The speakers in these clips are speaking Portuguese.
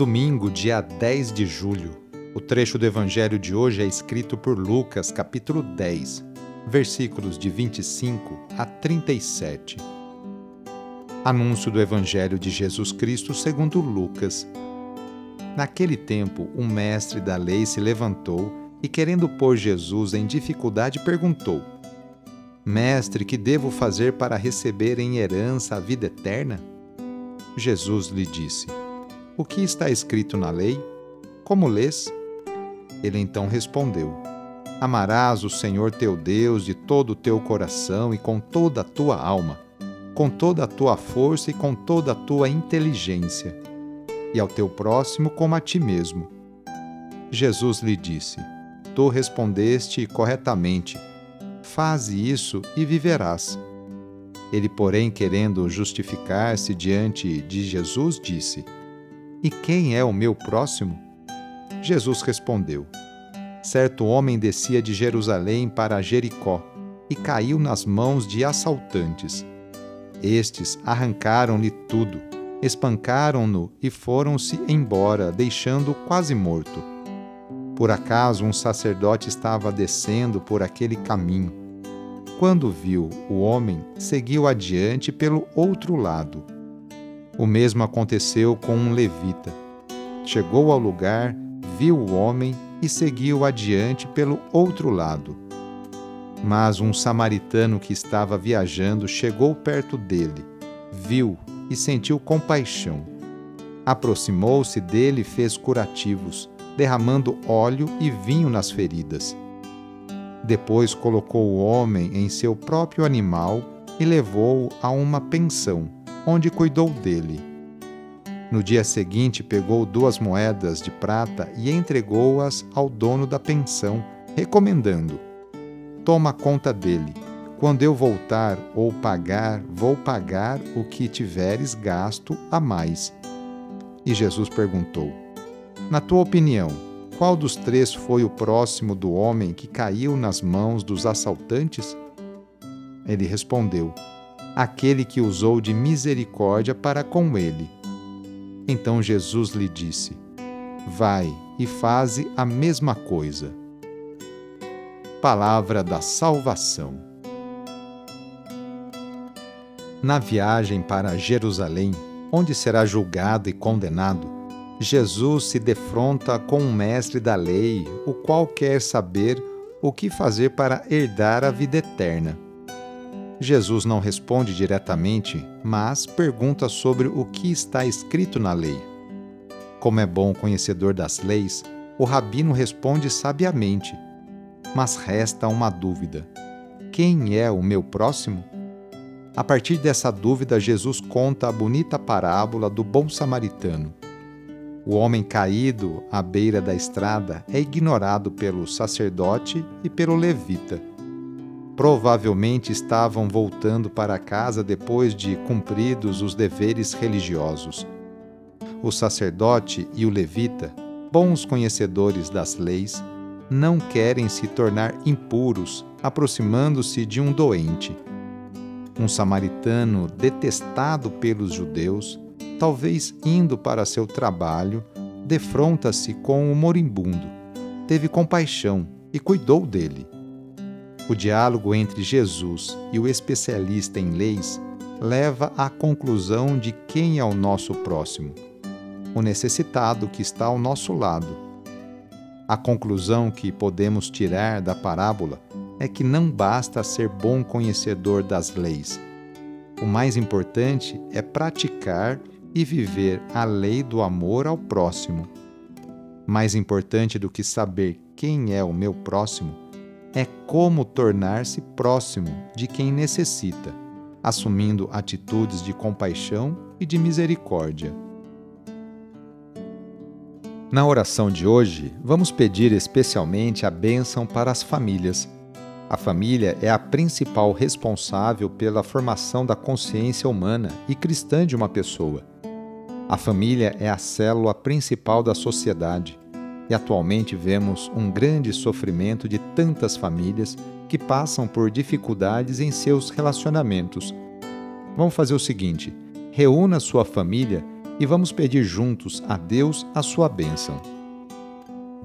Domingo, dia 10 de julho. O trecho do evangelho de hoje é escrito por Lucas, capítulo 10, versículos de 25 a 37. Anúncio do evangelho de Jesus Cristo segundo Lucas. Naquele tempo, um mestre da lei se levantou e, querendo pôr Jesus em dificuldade, perguntou: Mestre, que devo fazer para receber em herança a vida eterna? Jesus lhe disse: o que está escrito na lei? Como lês? Ele então respondeu: Amarás o Senhor teu Deus de todo o teu coração e com toda a tua alma, com toda a tua força e com toda a tua inteligência, e ao teu próximo como a ti mesmo. Jesus lhe disse: Tu respondeste corretamente. Faze isso e viverás. Ele, porém, querendo justificar-se diante de Jesus, disse: e quem é o meu próximo? Jesus respondeu: Certo homem descia de Jerusalém para Jericó e caiu nas mãos de assaltantes. Estes arrancaram-lhe tudo, espancaram-no e foram-se embora, deixando-o quase morto. Por acaso um sacerdote estava descendo por aquele caminho. Quando viu o homem, seguiu adiante pelo outro lado o mesmo aconteceu com um levita. Chegou ao lugar, viu o homem e seguiu adiante pelo outro lado. Mas um samaritano que estava viajando chegou perto dele, viu e sentiu compaixão. Aproximou-se dele e fez curativos, derramando óleo e vinho nas feridas. Depois colocou o homem em seu próprio animal e levou-o a uma pensão onde cuidou dele. No dia seguinte, pegou duas moedas de prata e entregou-as ao dono da pensão, recomendando: Toma conta dele. Quando eu voltar ou pagar, vou pagar o que tiveres gasto a mais. E Jesus perguntou: Na tua opinião, qual dos três foi o próximo do homem que caiu nas mãos dos assaltantes? Ele respondeu: aquele que usou de misericórdia para com ele. Então Jesus lhe disse: Vai e faze a mesma coisa. Palavra da Salvação. Na viagem para Jerusalém, onde será julgado e condenado, Jesus se defronta com um mestre da lei, o qual quer saber o que fazer para herdar a vida eterna. Jesus não responde diretamente, mas pergunta sobre o que está escrito na lei. Como é bom conhecedor das leis, o rabino responde sabiamente. Mas resta uma dúvida: quem é o meu próximo? A partir dessa dúvida, Jesus conta a bonita parábola do bom samaritano. O homem caído à beira da estrada é ignorado pelo sacerdote e pelo levita provavelmente estavam voltando para casa depois de cumpridos os deveres religiosos. O sacerdote e o levita, bons conhecedores das leis, não querem se tornar impuros aproximando-se de um doente. Um samaritano detestado pelos judeus, talvez indo para seu trabalho, defronta-se com o moribundo. Teve compaixão e cuidou dele. O diálogo entre Jesus e o especialista em leis leva à conclusão de quem é o nosso próximo. o necessitado que está ao nosso lado. A conclusão que podemos tirar da parábola é que não basta ser bom conhecedor das leis. O mais importante é praticar e viver a lei do amor ao próximo. Mais importante do que saber quem é o meu próximo é como tornar-se próximo de quem necessita, assumindo atitudes de compaixão e de misericórdia. Na oração de hoje, vamos pedir especialmente a bênção para as famílias. A família é a principal responsável pela formação da consciência humana e cristã de uma pessoa. A família é a célula principal da sociedade e atualmente vemos um grande sofrimento de tantas famílias que passam por dificuldades em seus relacionamentos. Vamos fazer o seguinte: reúna sua família e vamos pedir juntos a Deus a sua bênção.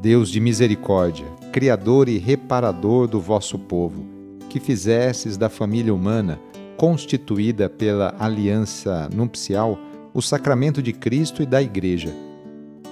Deus de misericórdia, Criador e reparador do vosso povo, que fizesses da família humana, constituída pela aliança nupcial, o sacramento de Cristo e da Igreja.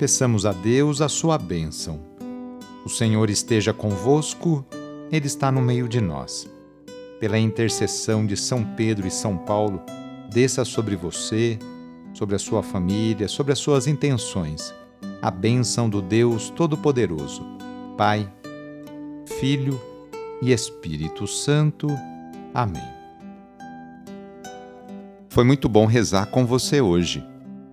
Peçamos a Deus a sua bênção. O Senhor esteja convosco, Ele está no meio de nós. Pela intercessão de São Pedro e São Paulo, desça sobre você, sobre a sua família, sobre as suas intenções. A bênção do Deus Todo-Poderoso, Pai, Filho e Espírito Santo. Amém. Foi muito bom rezar com você hoje.